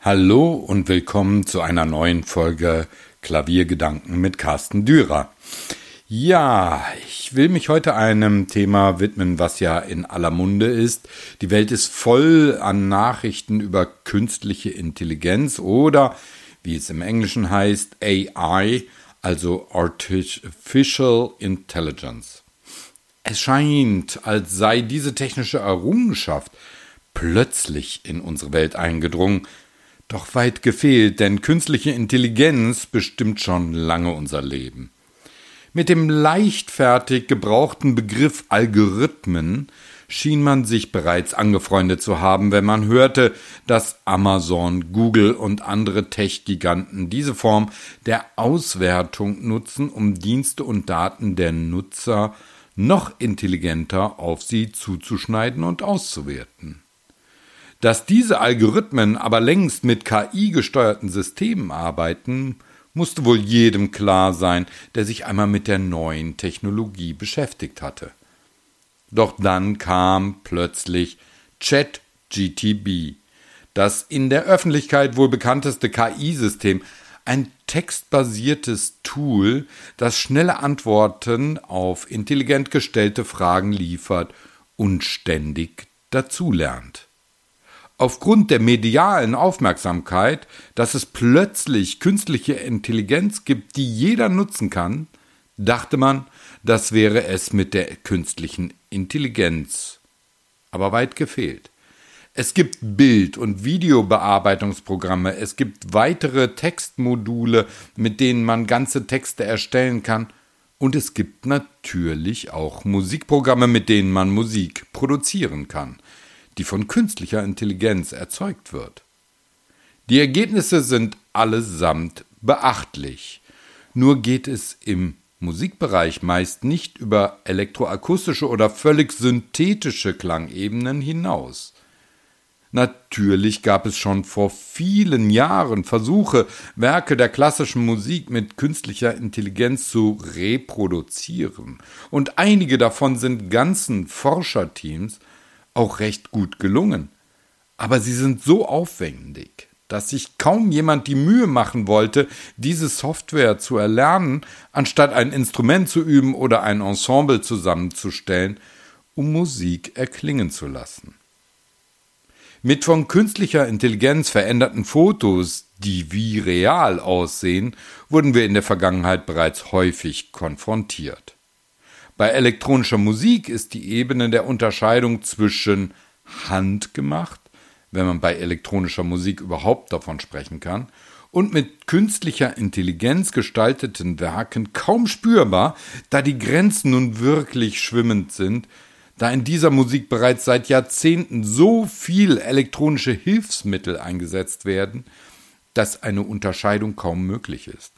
Hallo und willkommen zu einer neuen Folge Klaviergedanken mit Carsten Dürer. Ja, ich will mich heute einem Thema widmen, was ja in aller Munde ist. Die Welt ist voll an Nachrichten über künstliche Intelligenz oder, wie es im Englischen heißt, AI, also Artificial Intelligence. Es scheint, als sei diese technische Errungenschaft plötzlich in unsere Welt eingedrungen, doch weit gefehlt, denn künstliche Intelligenz bestimmt schon lange unser Leben. Mit dem leichtfertig gebrauchten Begriff Algorithmen schien man sich bereits angefreundet zu haben, wenn man hörte, dass Amazon, Google und andere Tech-Giganten diese Form der Auswertung nutzen, um Dienste und Daten der Nutzer noch intelligenter auf sie zuzuschneiden und auszuwerten. Dass diese Algorithmen aber längst mit KI gesteuerten Systemen arbeiten, musste wohl jedem klar sein, der sich einmal mit der neuen Technologie beschäftigt hatte. Doch dann kam plötzlich ChatGTB, das in der Öffentlichkeit wohl bekannteste KI-System, ein textbasiertes Tool, das schnelle Antworten auf intelligent gestellte Fragen liefert und ständig dazulernt. Aufgrund der medialen Aufmerksamkeit, dass es plötzlich künstliche Intelligenz gibt, die jeder nutzen kann, dachte man, das wäre es mit der künstlichen Intelligenz. Aber weit gefehlt. Es gibt Bild- und Videobearbeitungsprogramme, es gibt weitere Textmodule, mit denen man ganze Texte erstellen kann, und es gibt natürlich auch Musikprogramme, mit denen man Musik produzieren kann die von künstlicher Intelligenz erzeugt wird. Die Ergebnisse sind allesamt beachtlich. Nur geht es im Musikbereich meist nicht über elektroakustische oder völlig synthetische Klangebenen hinaus. Natürlich gab es schon vor vielen Jahren Versuche, Werke der klassischen Musik mit künstlicher Intelligenz zu reproduzieren, und einige davon sind ganzen Forscherteams auch recht gut gelungen. Aber sie sind so aufwendig, dass sich kaum jemand die Mühe machen wollte, diese Software zu erlernen, anstatt ein Instrument zu üben oder ein Ensemble zusammenzustellen, um Musik erklingen zu lassen. Mit von künstlicher Intelligenz veränderten Fotos, die wie real aussehen, wurden wir in der Vergangenheit bereits häufig konfrontiert. Bei elektronischer Musik ist die Ebene der Unterscheidung zwischen handgemacht, wenn man bei elektronischer Musik überhaupt davon sprechen kann, und mit künstlicher Intelligenz gestalteten Werken kaum spürbar, da die Grenzen nun wirklich schwimmend sind, da in dieser Musik bereits seit Jahrzehnten so viel elektronische Hilfsmittel eingesetzt werden, dass eine Unterscheidung kaum möglich ist.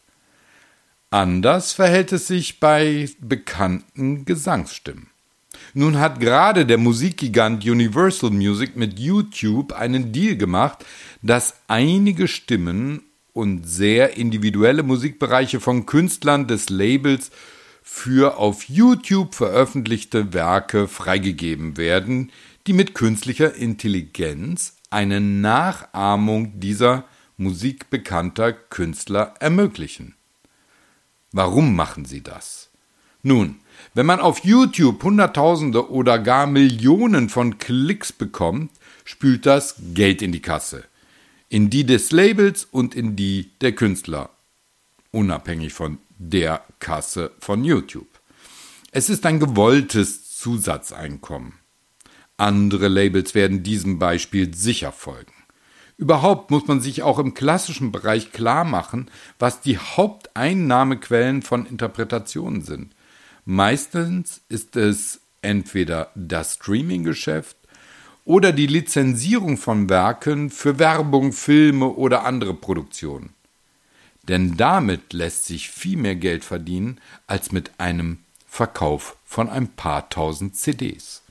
Anders verhält es sich bei bekannten Gesangsstimmen. Nun hat gerade der Musikgigant Universal Music mit YouTube einen Deal gemacht, dass einige Stimmen und sehr individuelle Musikbereiche von Künstlern des Labels für auf YouTube veröffentlichte Werke freigegeben werden, die mit künstlicher Intelligenz eine Nachahmung dieser musikbekannter Künstler ermöglichen. Warum machen sie das? Nun, wenn man auf YouTube Hunderttausende oder gar Millionen von Klicks bekommt, spült das Geld in die Kasse. In die des Labels und in die der Künstler. Unabhängig von der Kasse von YouTube. Es ist ein gewolltes Zusatzeinkommen. Andere Labels werden diesem Beispiel sicher folgen. Überhaupt muss man sich auch im klassischen Bereich klar machen, was die Haupteinnahmequellen von Interpretationen sind. Meistens ist es entweder das Streaming-Geschäft oder die Lizenzierung von Werken für Werbung, Filme oder andere Produktionen. Denn damit lässt sich viel mehr Geld verdienen als mit einem Verkauf von ein paar tausend CDs.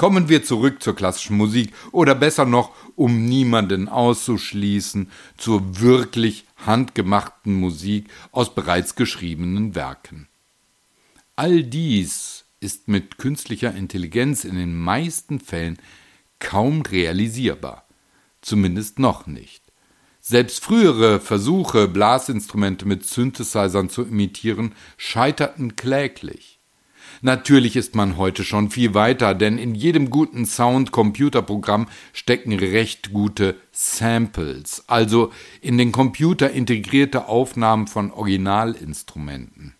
Kommen wir zurück zur klassischen Musik oder besser noch, um niemanden auszuschließen, zur wirklich handgemachten Musik aus bereits geschriebenen Werken. All dies ist mit künstlicher Intelligenz in den meisten Fällen kaum realisierbar, zumindest noch nicht. Selbst frühere Versuche, Blasinstrumente mit Synthesizern zu imitieren, scheiterten kläglich. Natürlich ist man heute schon viel weiter, denn in jedem guten Sound-Computerprogramm stecken recht gute Samples, also in den Computer integrierte Aufnahmen von Originalinstrumenten.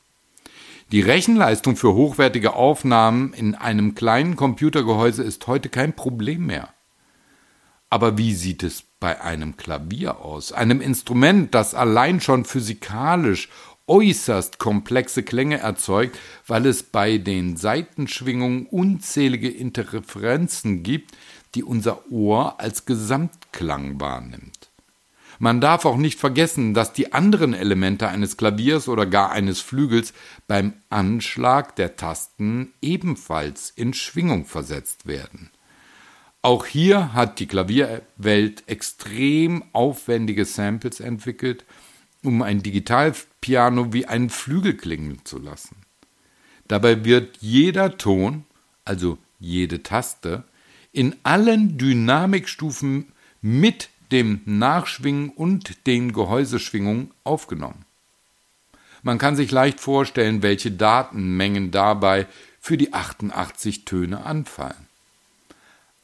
Die Rechenleistung für hochwertige Aufnahmen in einem kleinen Computergehäuse ist heute kein Problem mehr. Aber wie sieht es bei einem Klavier aus, einem Instrument, das allein schon physikalisch äußerst komplexe Klänge erzeugt, weil es bei den Saitenschwingungen unzählige Interferenzen gibt, die unser Ohr als Gesamtklang wahrnimmt. Man darf auch nicht vergessen, dass die anderen Elemente eines Klaviers oder gar eines Flügels beim Anschlag der Tasten ebenfalls in Schwingung versetzt werden. Auch hier hat die Klavierwelt extrem aufwendige Samples entwickelt, um ein Digitalpiano wie einen Flügel klingen zu lassen. Dabei wird jeder Ton, also jede Taste, in allen Dynamikstufen mit dem Nachschwingen und den Gehäuseschwingungen aufgenommen. Man kann sich leicht vorstellen, welche Datenmengen dabei für die 88 Töne anfallen.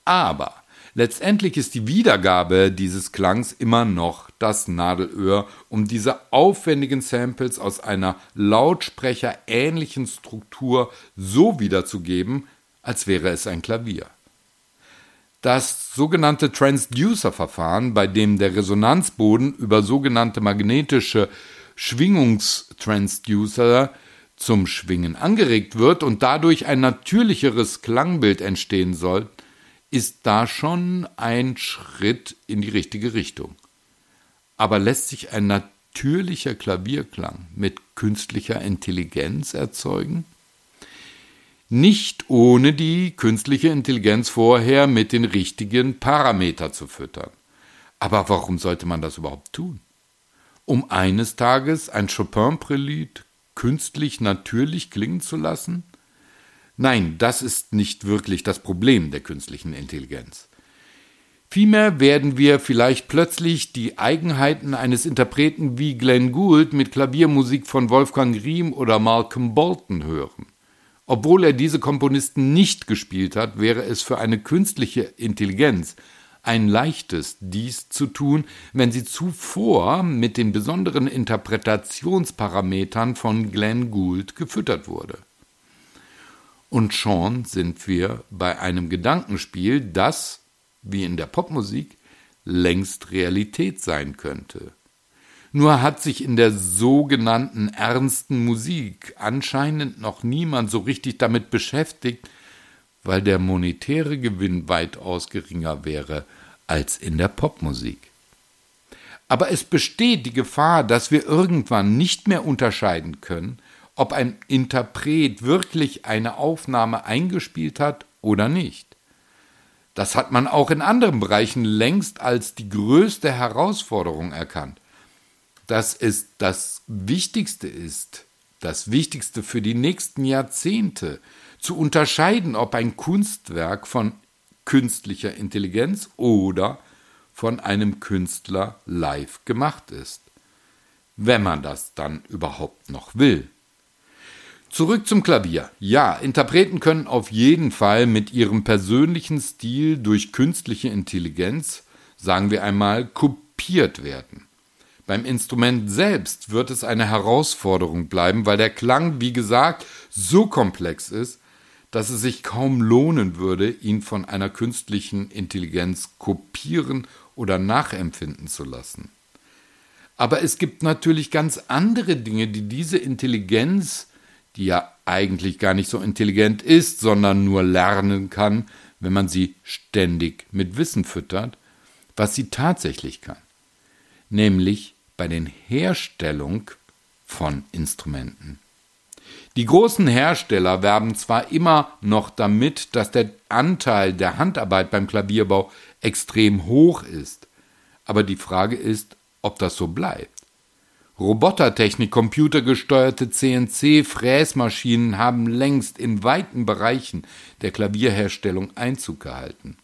Aber letztendlich ist die Wiedergabe dieses Klangs immer noch das Nadelöhr, um diese aufwendigen Samples aus einer lautsprecherähnlichen Struktur so wiederzugeben, als wäre es ein Klavier. Das sogenannte Transducer-Verfahren, bei dem der Resonanzboden über sogenannte magnetische Schwingungstransducer zum Schwingen angeregt wird und dadurch ein natürlicheres Klangbild entstehen soll, ist da schon ein Schritt in die richtige Richtung. Aber lässt sich ein natürlicher Klavierklang mit künstlicher Intelligenz erzeugen? Nicht ohne die künstliche Intelligenz vorher mit den richtigen Parametern zu füttern. Aber warum sollte man das überhaupt tun? Um eines Tages ein Chopin-Prälude künstlich natürlich klingen zu lassen? Nein, das ist nicht wirklich das Problem der künstlichen Intelligenz. Vielmehr werden wir vielleicht plötzlich die Eigenheiten eines Interpreten wie Glenn Gould mit Klaviermusik von Wolfgang Riem oder Malcolm Bolton hören. Obwohl er diese Komponisten nicht gespielt hat, wäre es für eine künstliche Intelligenz ein leichtes, dies zu tun, wenn sie zuvor mit den besonderen Interpretationsparametern von Glenn Gould gefüttert wurde. Und schon sind wir bei einem Gedankenspiel, das, wie in der Popmusik, längst Realität sein könnte. Nur hat sich in der sogenannten ernsten Musik anscheinend noch niemand so richtig damit beschäftigt, weil der monetäre Gewinn weitaus geringer wäre als in der Popmusik. Aber es besteht die Gefahr, dass wir irgendwann nicht mehr unterscheiden können, ob ein Interpret wirklich eine Aufnahme eingespielt hat oder nicht. Das hat man auch in anderen Bereichen längst als die größte Herausforderung erkannt. Dass es das Wichtigste ist, das Wichtigste für die nächsten Jahrzehnte, zu unterscheiden, ob ein Kunstwerk von künstlicher Intelligenz oder von einem Künstler live gemacht ist. Wenn man das dann überhaupt noch will. Zurück zum Klavier. Ja, Interpreten können auf jeden Fall mit ihrem persönlichen Stil durch künstliche Intelligenz, sagen wir einmal, kopiert werden. Beim Instrument selbst wird es eine Herausforderung bleiben, weil der Klang, wie gesagt, so komplex ist, dass es sich kaum lohnen würde, ihn von einer künstlichen Intelligenz kopieren oder nachempfinden zu lassen. Aber es gibt natürlich ganz andere Dinge, die diese Intelligenz die ja eigentlich gar nicht so intelligent ist, sondern nur lernen kann, wenn man sie ständig mit Wissen füttert, was sie tatsächlich kann, nämlich bei den Herstellung von Instrumenten. Die großen Hersteller werben zwar immer noch damit, dass der Anteil der Handarbeit beim Klavierbau extrem hoch ist, aber die Frage ist, ob das so bleibt. Robotertechnik, computergesteuerte CNC-Fräsmaschinen haben längst in weiten Bereichen der Klavierherstellung Einzug gehalten.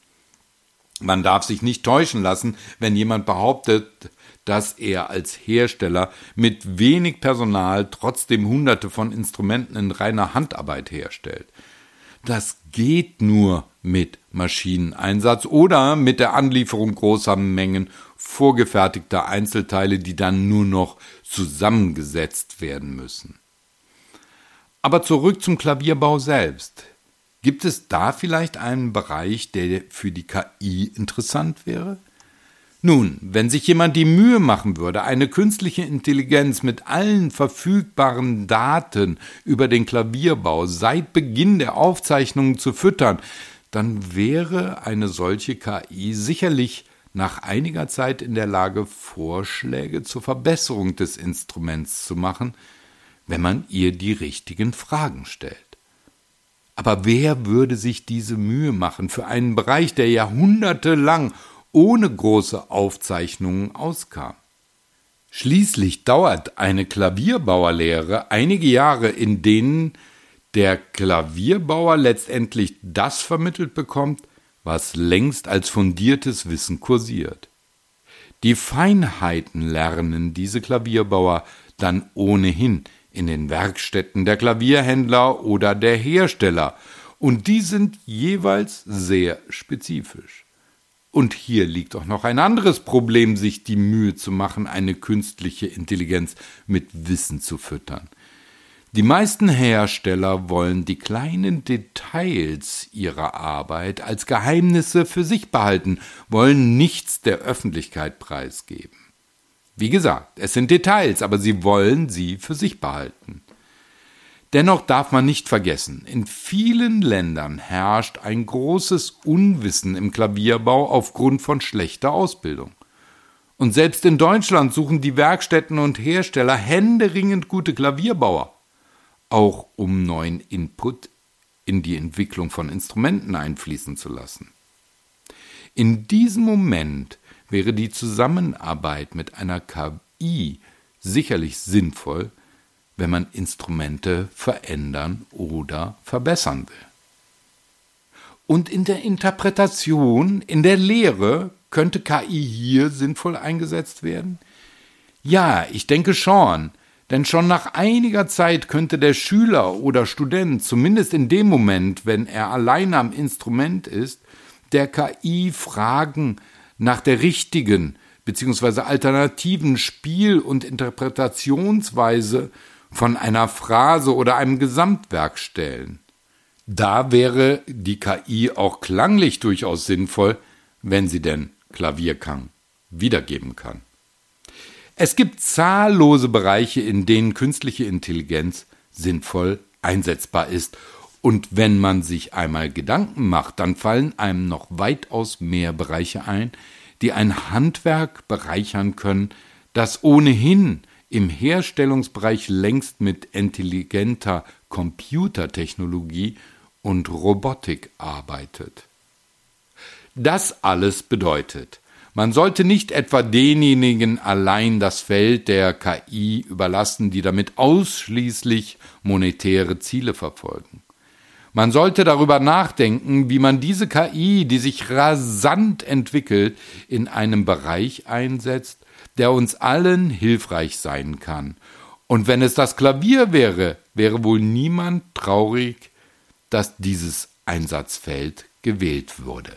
Man darf sich nicht täuschen lassen, wenn jemand behauptet, dass er als Hersteller mit wenig Personal trotzdem hunderte von Instrumenten in reiner Handarbeit herstellt. Das geht nur mit Maschineneinsatz oder mit der Anlieferung großer Mengen vorgefertigter Einzelteile, die dann nur noch zusammengesetzt werden müssen. Aber zurück zum Klavierbau selbst. Gibt es da vielleicht einen Bereich, der für die KI interessant wäre? Nun, wenn sich jemand die Mühe machen würde, eine künstliche Intelligenz mit allen verfügbaren Daten über den Klavierbau seit Beginn der Aufzeichnungen zu füttern, dann wäre eine solche KI sicherlich nach einiger Zeit in der Lage, Vorschläge zur Verbesserung des Instruments zu machen, wenn man ihr die richtigen Fragen stellt. Aber wer würde sich diese Mühe machen für einen Bereich, der jahrhundertelang ohne große Aufzeichnungen auskam. Schließlich dauert eine Klavierbauerlehre einige Jahre, in denen der Klavierbauer letztendlich das vermittelt bekommt, was längst als fundiertes Wissen kursiert. Die Feinheiten lernen diese Klavierbauer dann ohnehin in den Werkstätten der Klavierhändler oder der Hersteller, und die sind jeweils sehr spezifisch. Und hier liegt auch noch ein anderes Problem, sich die Mühe zu machen, eine künstliche Intelligenz mit Wissen zu füttern. Die meisten Hersteller wollen die kleinen Details ihrer Arbeit als Geheimnisse für sich behalten, wollen nichts der Öffentlichkeit preisgeben. Wie gesagt, es sind Details, aber sie wollen sie für sich behalten. Dennoch darf man nicht vergessen, in vielen Ländern herrscht ein großes Unwissen im Klavierbau aufgrund von schlechter Ausbildung. Und selbst in Deutschland suchen die Werkstätten und Hersteller händeringend gute Klavierbauer, auch um neuen Input in die Entwicklung von Instrumenten einfließen zu lassen. In diesem Moment wäre die Zusammenarbeit mit einer KI sicherlich sinnvoll, wenn man Instrumente verändern oder verbessern will. Und in der Interpretation, in der Lehre, könnte KI hier sinnvoll eingesetzt werden? Ja, ich denke schon, denn schon nach einiger Zeit könnte der Schüler oder Student, zumindest in dem Moment, wenn er allein am Instrument ist, der KI Fragen nach der richtigen bzw. alternativen Spiel- und Interpretationsweise von einer Phrase oder einem Gesamtwerk stellen. Da wäre die KI auch klanglich durchaus sinnvoll, wenn sie denn Klavierklang wiedergeben kann. Es gibt zahllose Bereiche, in denen künstliche Intelligenz sinnvoll einsetzbar ist. Und wenn man sich einmal Gedanken macht, dann fallen einem noch weitaus mehr Bereiche ein, die ein Handwerk bereichern können, das ohnehin im Herstellungsbereich längst mit intelligenter Computertechnologie und Robotik arbeitet. Das alles bedeutet, man sollte nicht etwa denjenigen allein das Feld der KI überlassen, die damit ausschließlich monetäre Ziele verfolgen. Man sollte darüber nachdenken, wie man diese KI, die sich rasant entwickelt, in einem Bereich einsetzt, der uns allen hilfreich sein kann. Und wenn es das Klavier wäre, wäre wohl niemand traurig, dass dieses Einsatzfeld gewählt wurde.